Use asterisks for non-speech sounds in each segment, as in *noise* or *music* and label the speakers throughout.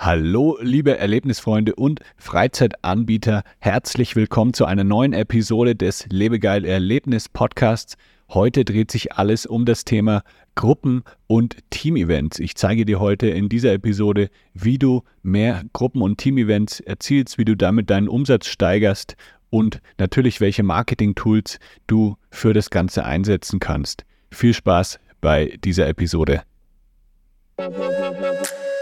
Speaker 1: Hallo, liebe Erlebnisfreunde und Freizeitanbieter, herzlich willkommen zu einer neuen Episode des Lebegeil Erlebnis Podcasts. Heute dreht sich alles um das Thema Gruppen- und Teamevents. Ich zeige dir heute in dieser Episode, wie du mehr Gruppen- und Teamevents erzielst, wie du damit deinen Umsatz steigerst und natürlich welche Marketing-Tools du für das Ganze einsetzen kannst. Viel Spaß bei dieser Episode.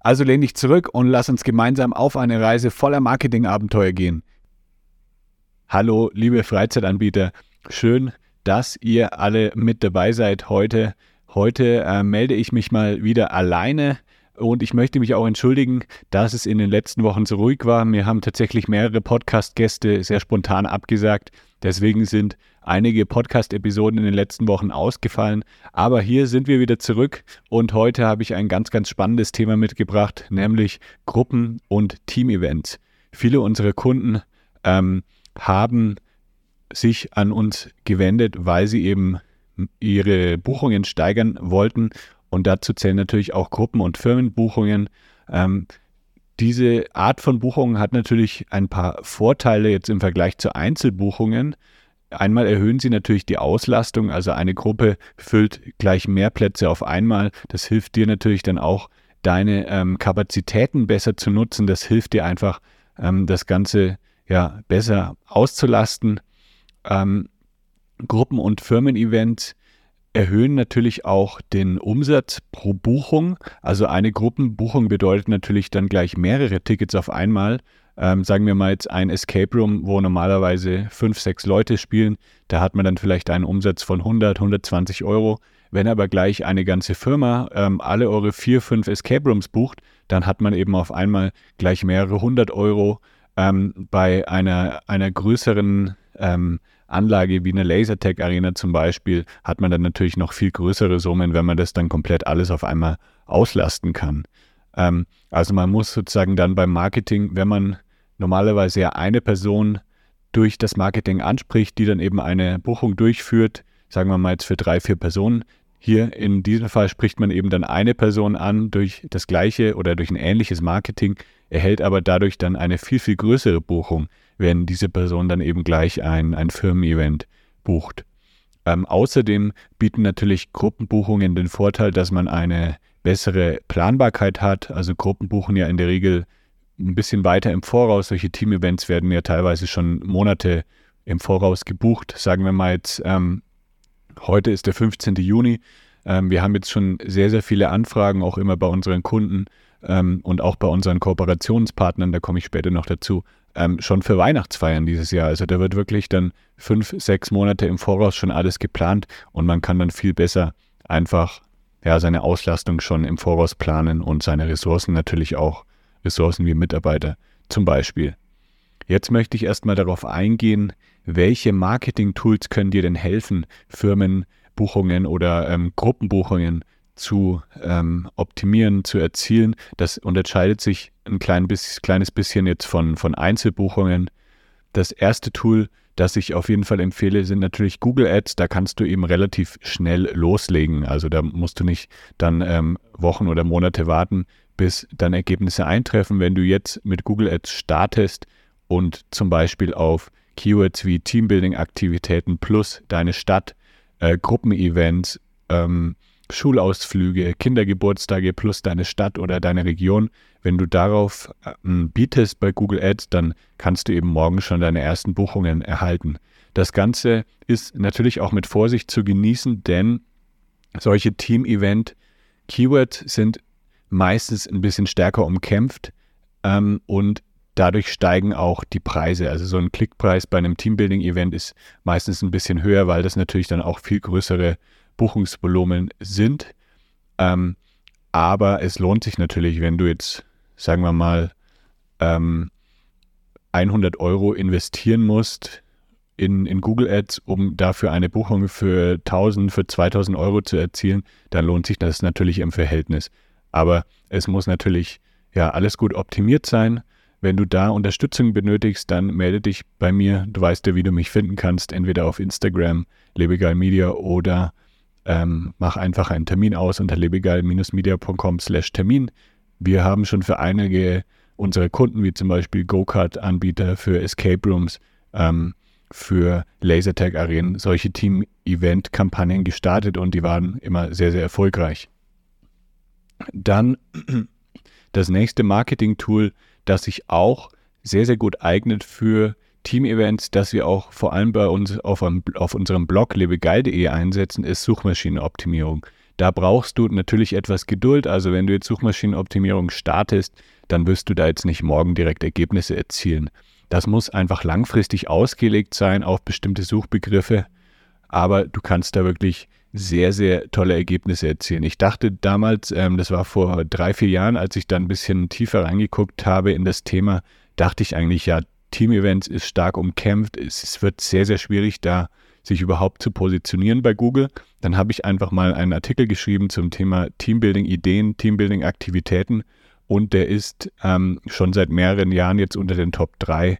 Speaker 1: Also lehn dich zurück und lass uns gemeinsam auf eine Reise voller Marketingabenteuer gehen. Hallo, liebe Freizeitanbieter, schön, dass ihr alle mit dabei seid heute. Heute äh, melde ich mich mal wieder alleine und ich möchte mich auch entschuldigen, dass es in den letzten Wochen so ruhig war. Mir haben tatsächlich mehrere Podcast-Gäste sehr spontan abgesagt. Deswegen sind einige Podcast-Episoden in den letzten Wochen ausgefallen. Aber hier sind wir wieder zurück und heute habe ich ein ganz, ganz spannendes Thema mitgebracht, nämlich Gruppen- und Team-Events. Viele unserer Kunden ähm, haben sich an uns gewendet, weil sie eben ihre Buchungen steigern wollten. Und dazu zählen natürlich auch Gruppen- und Firmenbuchungen. Ähm, diese Art von Buchungen hat natürlich ein paar Vorteile jetzt im Vergleich zu Einzelbuchungen. Einmal erhöhen sie natürlich die Auslastung, also eine Gruppe füllt gleich mehr Plätze auf einmal. Das hilft dir natürlich dann auch, deine ähm, Kapazitäten besser zu nutzen. Das hilft dir einfach, ähm, das Ganze ja besser auszulasten. Ähm, Gruppen- und Firmen-Events erhöhen natürlich auch den Umsatz pro Buchung. Also eine Gruppenbuchung bedeutet natürlich dann gleich mehrere Tickets auf einmal. Ähm, sagen wir mal jetzt ein Escape Room, wo normalerweise fünf, sechs Leute spielen. Da hat man dann vielleicht einen Umsatz von 100, 120 Euro. Wenn aber gleich eine ganze Firma ähm, alle eure vier, fünf Escape Rooms bucht, dann hat man eben auf einmal gleich mehrere hundert Euro. Ähm, bei einer, einer größeren ähm, Anlage wie eine Lasertech Arena zum Beispiel, hat man dann natürlich noch viel größere Summen, wenn man das dann komplett alles auf einmal auslasten kann. Ähm, also man muss sozusagen dann beim Marketing, wenn man normalerweise ja eine Person durch das Marketing anspricht, die dann eben eine Buchung durchführt, sagen wir mal jetzt für drei, vier Personen. Hier in diesem Fall spricht man eben dann eine Person an durch das gleiche oder durch ein ähnliches Marketing, erhält aber dadurch dann eine viel, viel größere Buchung, wenn diese Person dann eben gleich ein, ein Firmen-Event bucht. Ähm, außerdem bieten natürlich Gruppenbuchungen den Vorteil, dass man eine bessere Planbarkeit hat. Also Gruppen buchen ja in der Regel ein bisschen weiter im Voraus. Solche Team-Events werden ja teilweise schon Monate im Voraus gebucht. Sagen wir mal jetzt, ähm, heute ist der 15. Juni. Ähm, wir haben jetzt schon sehr, sehr viele Anfragen, auch immer bei unseren Kunden ähm, und auch bei unseren Kooperationspartnern, da komme ich später noch dazu, ähm, schon für Weihnachtsfeiern dieses Jahr. Also da wird wirklich dann fünf, sechs Monate im Voraus schon alles geplant und man kann dann viel besser einfach ja, seine Auslastung schon im Voraus planen und seine Ressourcen natürlich auch, Ressourcen wie Mitarbeiter zum Beispiel. Jetzt möchte ich erstmal darauf eingehen, welche Marketing-Tools können dir denn helfen, Firmenbuchungen oder ähm, Gruppenbuchungen zu ähm, optimieren, zu erzielen. Das unterscheidet sich ein klein bisschen, kleines bisschen jetzt von, von Einzelbuchungen. Das erste Tool, das ich auf jeden Fall empfehle, sind natürlich Google Ads. Da kannst du eben relativ schnell loslegen. Also da musst du nicht dann ähm, Wochen oder Monate warten, bis dann Ergebnisse eintreffen. Wenn du jetzt mit Google Ads startest und zum Beispiel auf Keywords wie Teambuilding-Aktivitäten plus deine Stadt äh, Gruppenevents, ähm, Schulausflüge, Kindergeburtstage plus deine Stadt oder deine Region. Wenn du darauf ähm, bietest bei Google Ads, dann kannst du eben morgen schon deine ersten Buchungen erhalten. Das Ganze ist natürlich auch mit Vorsicht zu genießen, denn solche Team-Event-Keywords sind meistens ein bisschen stärker umkämpft ähm, und dadurch steigen auch die Preise. Also so ein Klickpreis bei einem Teambuilding-Event ist meistens ein bisschen höher, weil das natürlich dann auch viel größere Buchungsvolumen sind. Ähm, aber es lohnt sich natürlich, wenn du jetzt, sagen wir mal, ähm, 100 Euro investieren musst in, in Google Ads, um dafür eine Buchung für 1000, für 2000 Euro zu erzielen, dann lohnt sich das natürlich im Verhältnis. Aber es muss natürlich ja alles gut optimiert sein. Wenn du da Unterstützung benötigst, dann melde dich bei mir. Du weißt ja, wie du mich finden kannst, entweder auf Instagram, Lebegeil Media oder ähm, mach einfach einen Termin aus unter lebegeil-media.com slash Termin. Wir haben schon für einige unserer Kunden, wie zum Beispiel Go-Kart-Anbieter für Escape Rooms, ähm, für Lasertag-Arenen, solche Team-Event-Kampagnen gestartet und die waren immer sehr, sehr erfolgreich. Dann *clears throat* das nächste Marketing-Tool, das sich auch sehr, sehr gut eignet für Team-Events, das wir auch vor allem bei uns auf, einem, auf unserem Blog lebegeil.de einsetzen, ist Suchmaschinenoptimierung. Da brauchst du natürlich etwas Geduld. Also wenn du jetzt Suchmaschinenoptimierung startest, dann wirst du da jetzt nicht morgen direkt Ergebnisse erzielen. Das muss einfach langfristig ausgelegt sein auf bestimmte Suchbegriffe, aber du kannst da wirklich sehr, sehr tolle Ergebnisse erzielen. Ich dachte damals, ähm, das war vor drei, vier Jahren, als ich da ein bisschen tiefer reingeguckt habe in das Thema, dachte ich eigentlich, ja, Team-Events ist stark umkämpft. Es, wird sehr, sehr schwierig, da sich überhaupt zu positionieren bei Google. Dann habe ich einfach mal einen Artikel geschrieben zum Thema Teambuilding-Ideen, Teambuilding-Aktivitäten und der ist ähm, schon seit mehreren Jahren jetzt unter den Top 3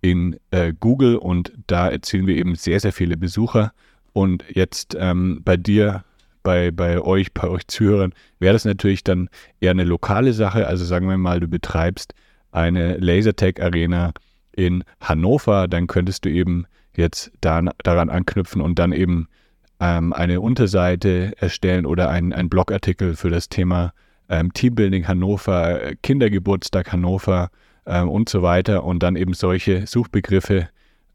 Speaker 1: in äh, Google und da erzielen wir eben sehr, sehr viele Besucher. Und jetzt ähm, bei dir, bei, bei euch, bei euch Zuhörern, wäre das natürlich dann eher eine lokale Sache. Also sagen wir mal, du betreibst eine Lasertag-Arena in Hannover, dann könntest du eben jetzt da, daran anknüpfen und dann eben ähm, eine Unterseite erstellen oder einen Blogartikel für das Thema ähm, Teambuilding Hannover, Kindergeburtstag Hannover ähm, und so weiter und dann eben solche Suchbegriffe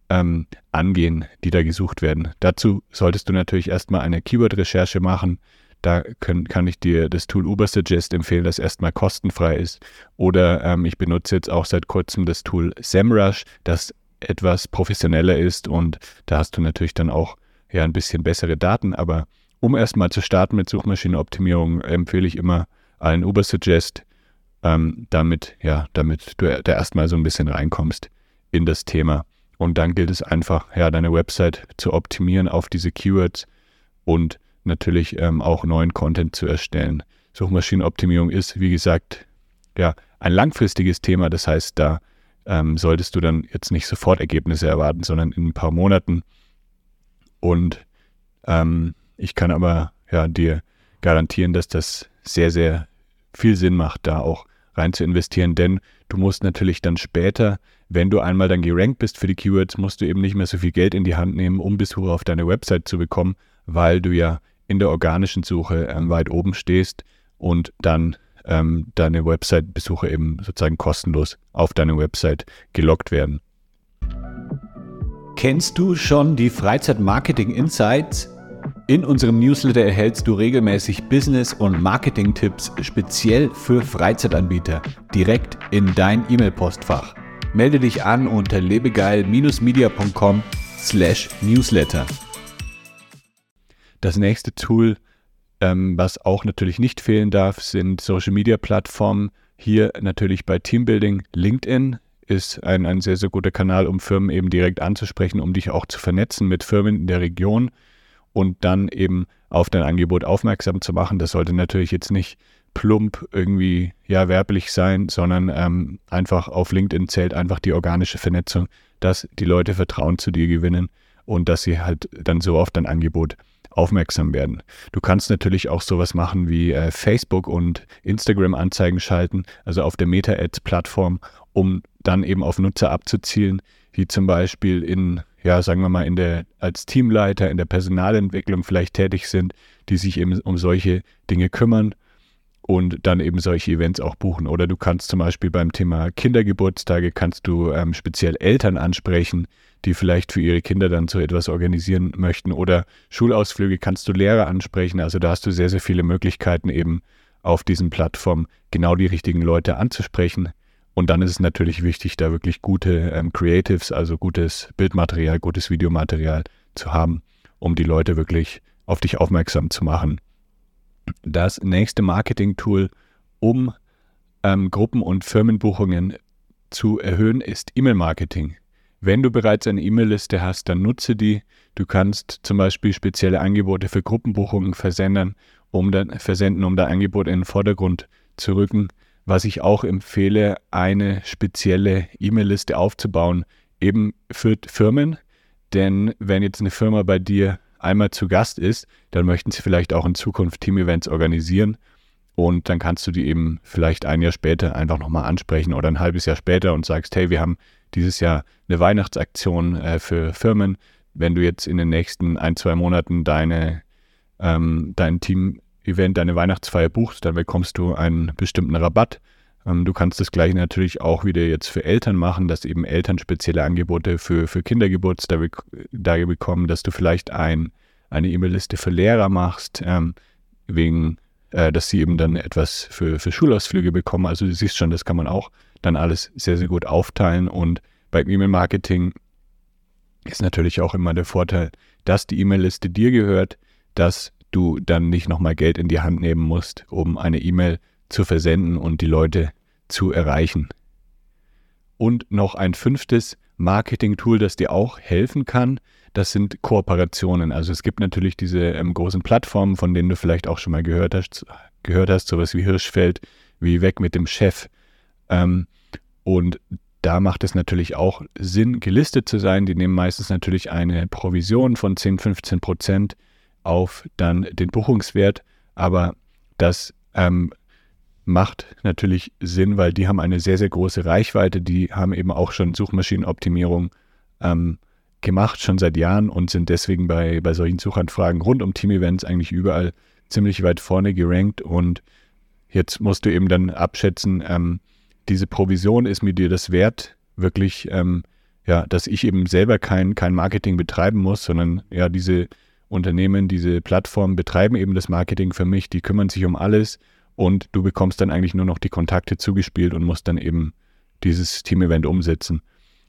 Speaker 1: ähm, angehen, die da gesucht werden. Dazu solltest du natürlich erstmal eine Keyword-Recherche machen. Da können, kann ich dir das Tool Ubersuggest empfehlen, das erstmal kostenfrei ist. Oder ähm, ich benutze jetzt auch seit kurzem das Tool SEMrush, das etwas professioneller ist und da hast du natürlich dann auch ja ein bisschen bessere Daten. Aber um erstmal zu starten mit Suchmaschinenoptimierung, empfehle ich immer einen Ubersuggest, ähm, damit, ja, damit du da erstmal so ein bisschen reinkommst in das Thema. Und dann gilt es einfach, ja, deine Website zu optimieren auf diese Keywords und natürlich ähm, auch neuen Content zu erstellen. Suchmaschinenoptimierung ist, wie gesagt, ja, ein langfristiges Thema. Das heißt, da ähm, solltest du dann jetzt nicht sofort Ergebnisse erwarten, sondern in ein paar Monaten. Und ähm, ich kann aber ja, dir garantieren, dass das sehr, sehr viel Sinn macht, da auch rein zu investieren, denn du musst natürlich dann später, wenn du einmal dann gerankt bist für die Keywords, musst du eben nicht mehr so viel Geld in die Hand nehmen, um Besucher auf deine Website zu bekommen, weil du ja in der organischen Suche ähm, weit oben stehst und dann ähm, deine Website-Besucher eben sozusagen kostenlos auf deine Website gelockt werden.
Speaker 2: Kennst du schon die Freizeit-Marketing Insights? In unserem Newsletter erhältst du regelmäßig Business- und Marketing-Tipps speziell für Freizeitanbieter direkt in dein E-Mail-Postfach. Melde dich an unter lebegeil-media.com/newsletter.
Speaker 1: Das nächste Tool, ähm, was auch natürlich nicht fehlen darf, sind Social-Media-Plattformen. Hier natürlich bei Teambuilding LinkedIn ist ein, ein sehr, sehr guter Kanal, um Firmen eben direkt anzusprechen, um dich auch zu vernetzen mit Firmen in der Region und dann eben auf dein Angebot aufmerksam zu machen. Das sollte natürlich jetzt nicht plump irgendwie ja werblich sein, sondern ähm, einfach auf LinkedIn zählt einfach die organische Vernetzung, dass die Leute Vertrauen zu dir gewinnen und dass sie halt dann so auf dein Angebot aufmerksam werden. Du kannst natürlich auch sowas machen wie äh, Facebook und Instagram Anzeigen schalten, also auf der Meta-Ads-Plattform, um dann eben auf Nutzer abzuzielen, die zum Beispiel in, ja, sagen wir mal, in der, als Teamleiter in der Personalentwicklung vielleicht tätig sind, die sich eben um solche Dinge kümmern und dann eben solche Events auch buchen. Oder du kannst zum Beispiel beim Thema Kindergeburtstage kannst du ähm, speziell Eltern ansprechen, die vielleicht für ihre Kinder dann so etwas organisieren möchten. Oder Schulausflüge kannst du Lehrer ansprechen. Also da hast du sehr, sehr viele Möglichkeiten eben auf diesen Plattformen genau die richtigen Leute anzusprechen. Und dann ist es natürlich wichtig, da wirklich gute ähm, Creatives, also gutes Bildmaterial, gutes Videomaterial zu haben, um die Leute wirklich auf dich aufmerksam zu machen. Das nächste Marketing-Tool, um ähm, Gruppen- und Firmenbuchungen zu erhöhen, ist E-Mail-Marketing. Wenn du bereits eine E-Mail-Liste hast, dann nutze die. Du kannst zum Beispiel spezielle Angebote für Gruppenbuchungen versenden, um dann, versenden, um dein Angebot in den Vordergrund zu rücken. Was ich auch empfehle, eine spezielle E-Mail-Liste aufzubauen, eben für Firmen. Denn wenn jetzt eine Firma bei dir einmal zu Gast ist, dann möchten sie vielleicht auch in Zukunft Team-Events organisieren. Und dann kannst du die eben vielleicht ein Jahr später einfach nochmal ansprechen oder ein halbes Jahr später und sagst, hey, wir haben dieses Jahr eine Weihnachtsaktion äh, für Firmen. Wenn du jetzt in den nächsten ein, zwei Monaten deine, ähm, dein Team-Event, deine Weihnachtsfeier buchst, dann bekommst du einen bestimmten Rabatt. Ähm, du kannst das gleiche natürlich auch wieder jetzt für Eltern machen, dass eben Eltern spezielle Angebote für, für Kindergeburtstage bekommen, dass du vielleicht ein, eine E-Mail-Liste für Lehrer machst, ähm, wegen, äh, dass sie eben dann etwas für, für Schulausflüge bekommen. Also du siehst schon, das kann man auch dann alles sehr, sehr gut aufteilen. Und beim E-Mail-Marketing ist natürlich auch immer der Vorteil, dass die E-Mail-Liste dir gehört, dass du dann nicht nochmal Geld in die Hand nehmen musst, um eine E-Mail zu versenden und die Leute zu erreichen. Und noch ein fünftes Marketing-Tool, das dir auch helfen kann, das sind Kooperationen. Also es gibt natürlich diese ähm, großen Plattformen, von denen du vielleicht auch schon mal gehört hast, gehört hast, sowas wie Hirschfeld, wie Weg mit dem Chef. Ähm, und da macht es natürlich auch Sinn, gelistet zu sein. Die nehmen meistens natürlich eine Provision von 10, 15 Prozent auf dann den Buchungswert. Aber das ähm, macht natürlich Sinn, weil die haben eine sehr, sehr große Reichweite. Die haben eben auch schon Suchmaschinenoptimierung ähm, gemacht, schon seit Jahren und sind deswegen bei, bei solchen Suchanfragen rund um Team-Events eigentlich überall ziemlich weit vorne gerankt. Und jetzt musst du eben dann abschätzen, ähm, diese Provision ist mir dir das wert, wirklich, ähm, ja, dass ich eben selber kein, kein Marketing betreiben muss, sondern ja, diese Unternehmen, diese Plattformen betreiben eben das Marketing für mich, die kümmern sich um alles und du bekommst dann eigentlich nur noch die Kontakte zugespielt und musst dann eben dieses Team-Event umsetzen.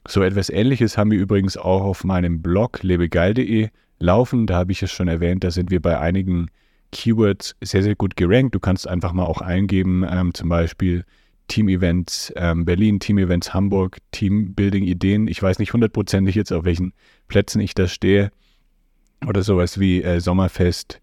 Speaker 1: So etwas ähnliches haben wir übrigens auch auf meinem Blog lebegeil.de laufen. Da habe ich es schon erwähnt, da sind wir bei einigen Keywords sehr, sehr gut gerankt. Du kannst einfach mal auch eingeben, ähm, zum Beispiel Team-Events ähm, Berlin, Team-Events Hamburg, Team-Building-Ideen. Ich weiß nicht hundertprozentig jetzt, auf welchen Plätzen ich da stehe. Oder sowas wie äh, Sommerfest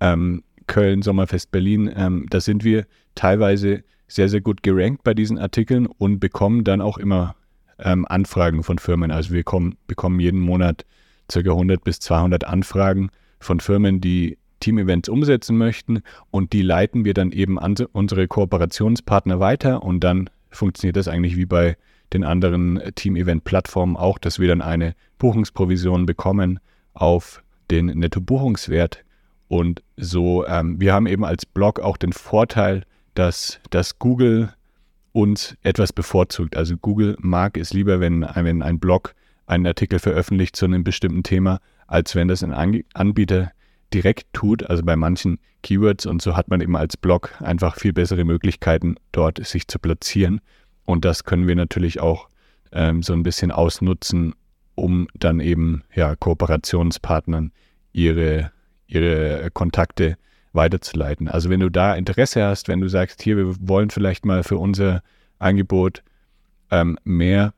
Speaker 1: ähm, Köln, Sommerfest Berlin, ähm, da sind wir teilweise sehr, sehr gut gerankt bei diesen Artikeln und bekommen dann auch immer ähm, Anfragen von Firmen. Also wir kommen, bekommen jeden Monat ca. 100 bis 200 Anfragen von Firmen, die Team-Events umsetzen möchten und die leiten wir dann eben an unsere Kooperationspartner weiter und dann funktioniert das eigentlich wie bei den anderen Team-Event-Plattformen auch, dass wir dann eine Buchungsprovision bekommen auf den Netto-Buchungswert und so, ähm, wir haben eben als Blog auch den Vorteil, dass, dass Google uns etwas bevorzugt. Also Google mag es lieber, wenn, wenn ein Blog einen Artikel veröffentlicht zu einem bestimmten Thema, als wenn das ein Anbieter direkt tut, also bei manchen Keywords. Und so hat man eben als Blog einfach viel bessere Möglichkeiten, dort sich zu platzieren. Und das können wir natürlich auch ähm, so ein bisschen ausnutzen, um dann eben ja, Kooperationspartnern ihre ihre Kontakte weiterzuleiten. Also wenn du da Interesse hast, wenn du sagst, hier, wir wollen vielleicht mal für unser Angebot ähm, mehr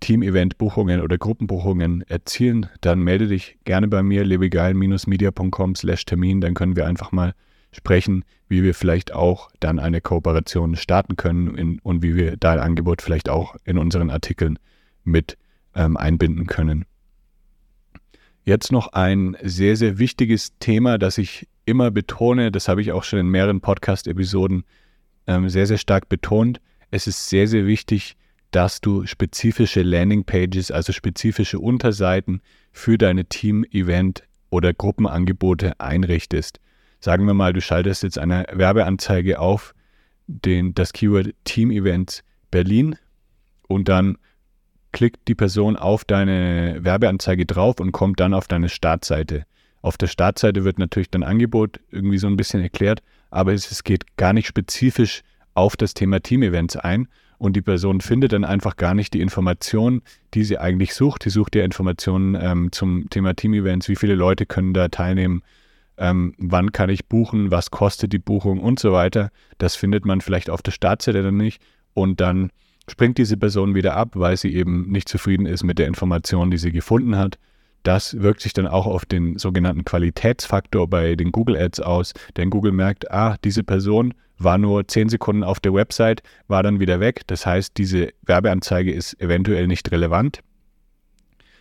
Speaker 1: Team-Event-Buchungen oder Gruppenbuchungen erzielen, dann melde dich gerne bei mir, lebegeil-media.com slash Termin, dann können wir einfach mal sprechen, wie wir vielleicht auch dann eine Kooperation starten können in, und wie wir dein Angebot vielleicht auch in unseren Artikeln mit ähm, einbinden können. Jetzt noch ein sehr, sehr wichtiges Thema, das ich immer betone, das habe ich auch schon in mehreren Podcast-Episoden ähm, sehr, sehr stark betont. Es ist sehr, sehr wichtig, dass du spezifische Landingpages, also spezifische Unterseiten für deine Team-Event oder Gruppenangebote einrichtest. Sagen wir mal, du schaltest jetzt eine Werbeanzeige auf den, das Keyword Team Events Berlin und dann klickt die Person auf deine Werbeanzeige drauf und kommt dann auf deine Startseite. Auf der Startseite wird natürlich dein Angebot irgendwie so ein bisschen erklärt, aber es, es geht gar nicht spezifisch auf das Thema Team-Events ein und die Person findet dann einfach gar nicht die Informationen, die sie eigentlich sucht. Sie sucht ja Informationen ähm, zum Thema Team-Events, wie viele Leute können da teilnehmen, ähm, wann kann ich buchen, was kostet die Buchung und so weiter. Das findet man vielleicht auf der Startseite dann nicht und dann springt diese Person wieder ab, weil sie eben nicht zufrieden ist mit der Information, die sie gefunden hat. Das wirkt sich dann auch auf den sogenannten Qualitätsfaktor bei den Google Ads aus, denn Google merkt, ah, diese Person war nur 10 Sekunden auf der Website, war dann wieder weg. Das heißt, diese Werbeanzeige ist eventuell nicht relevant.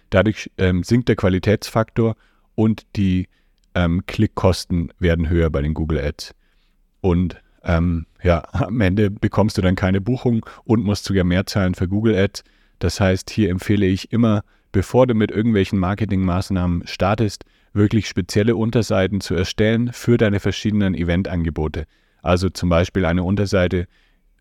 Speaker 1: Dadurch ähm, sinkt der Qualitätsfaktor und die ähm, Klickkosten werden höher bei den Google Ads. Und ähm, ja, am Ende bekommst du dann keine Buchung und musst sogar mehr zahlen für Google Ads. Das heißt, hier empfehle ich immer, bevor du mit irgendwelchen Marketingmaßnahmen startest, wirklich spezielle Unterseiten zu erstellen für deine verschiedenen Eventangebote. Also zum Beispiel eine Unterseite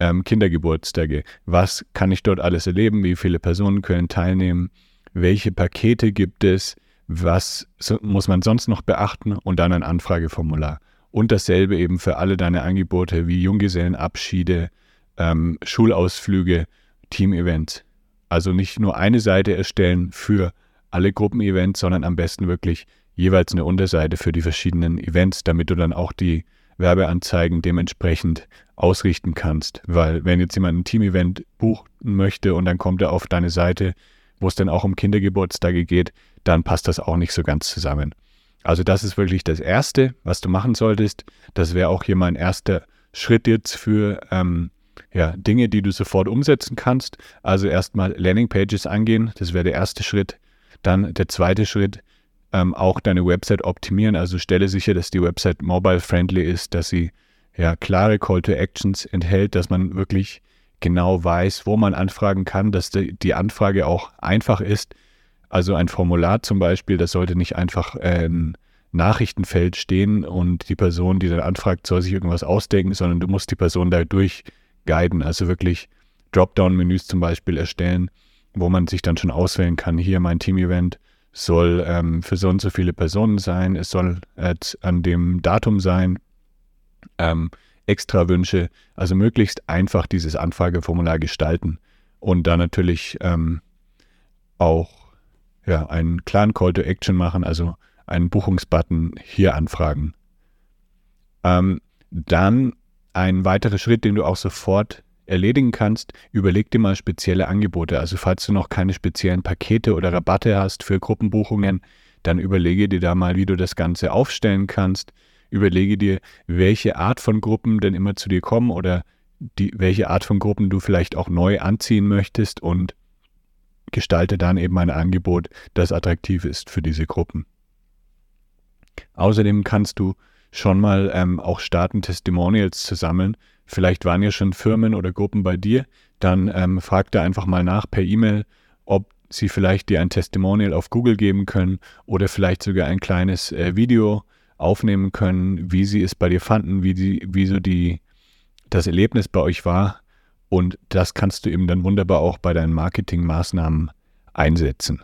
Speaker 1: ähm, Kindergeburtstage. Was kann ich dort alles erleben? Wie viele Personen können teilnehmen? Welche Pakete gibt es? Was muss man sonst noch beachten? Und dann ein Anfrageformular. Und dasselbe eben für alle deine Angebote wie Junggesellenabschiede, ähm, Schulausflüge, Teamevents. Also nicht nur eine Seite erstellen für alle Gruppenevents, sondern am besten wirklich jeweils eine Unterseite für die verschiedenen Events, damit du dann auch die Werbeanzeigen dementsprechend ausrichten kannst. Weil wenn jetzt jemand ein Team-Event buchen möchte und dann kommt er auf deine Seite, wo es dann auch um Kindergeburtstage geht, dann passt das auch nicht so ganz zusammen. Also das ist wirklich das Erste, was du machen solltest. Das wäre auch hier mein erster Schritt jetzt für ähm, ja, Dinge, die du sofort umsetzen kannst. Also erstmal Landingpages angehen, das wäre der erste Schritt. Dann der zweite Schritt, ähm, auch deine Website optimieren. Also stelle sicher, dass die Website mobile-friendly ist, dass sie ja klare Call to Actions enthält, dass man wirklich genau weiß, wo man anfragen kann, dass die, die Anfrage auch einfach ist, also ein Formular zum Beispiel, das sollte nicht einfach ein Nachrichtenfeld stehen und die Person, die dann anfragt, soll sich irgendwas ausdenken, sondern du musst die Person da durchguiden. Also wirklich Dropdown-Menüs zum Beispiel erstellen, wo man sich dann schon auswählen kann, hier mein Team-Event soll ähm, für so und so viele Personen sein, es soll äh, an dem Datum sein, ähm, extra Wünsche, also möglichst einfach dieses Anfrageformular gestalten und dann natürlich ähm, auch ja, einen klaren Call to Action machen, also einen Buchungsbutton hier anfragen. Ähm, dann ein weiterer Schritt, den du auch sofort erledigen kannst, überleg dir mal spezielle Angebote. Also falls du noch keine speziellen Pakete oder Rabatte hast für Gruppenbuchungen, dann überlege dir da mal, wie du das Ganze aufstellen kannst. Überlege dir, welche Art von Gruppen denn immer zu dir kommen oder die, welche Art von Gruppen du vielleicht auch neu anziehen möchtest und gestalte dann eben ein Angebot, das attraktiv ist für diese Gruppen. Außerdem kannst du schon mal ähm, auch starten, Testimonials zu sammeln. Vielleicht waren ja schon Firmen oder Gruppen bei dir, dann ähm, frag da einfach mal nach per E-Mail, ob sie vielleicht dir ein Testimonial auf Google geben können oder vielleicht sogar ein kleines äh, Video aufnehmen können, wie sie es bei dir fanden, wie, die, wie so die, das Erlebnis bei euch war. Und das kannst du eben dann wunderbar auch bei deinen Marketingmaßnahmen einsetzen.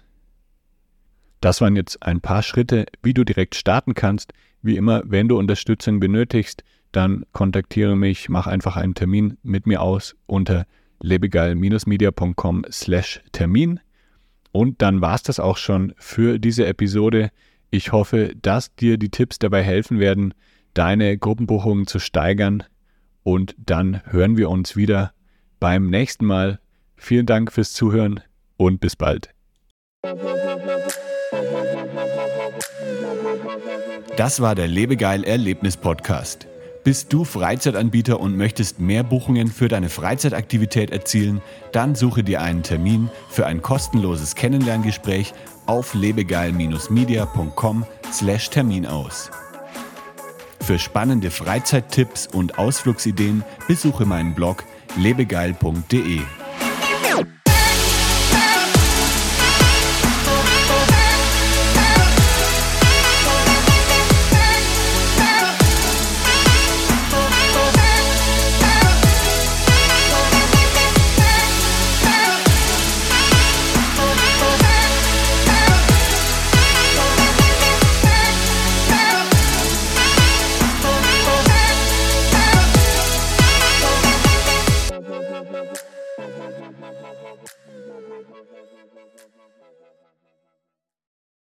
Speaker 1: Das waren jetzt ein paar Schritte, wie du direkt starten kannst. Wie immer, wenn du Unterstützung benötigst, dann kontaktiere mich, mach einfach einen Termin mit mir aus unter lebegeil-media.com slash Termin. Und dann war es das auch schon für diese Episode. Ich hoffe, dass dir die Tipps dabei helfen werden, deine Gruppenbuchungen zu steigern. Und dann hören wir uns wieder beim nächsten Mal. Vielen Dank fürs Zuhören und bis bald.
Speaker 2: Das war der Lebegeil Erlebnis Podcast. Bist du Freizeitanbieter und möchtest mehr Buchungen für deine Freizeitaktivität erzielen? Dann suche dir einen Termin für ein kostenloses Kennenlerngespräch auf lebegeil-media.com/termin aus. Für spannende Freizeittipps und Ausflugsideen besuche meinen Blog lebegeil.de.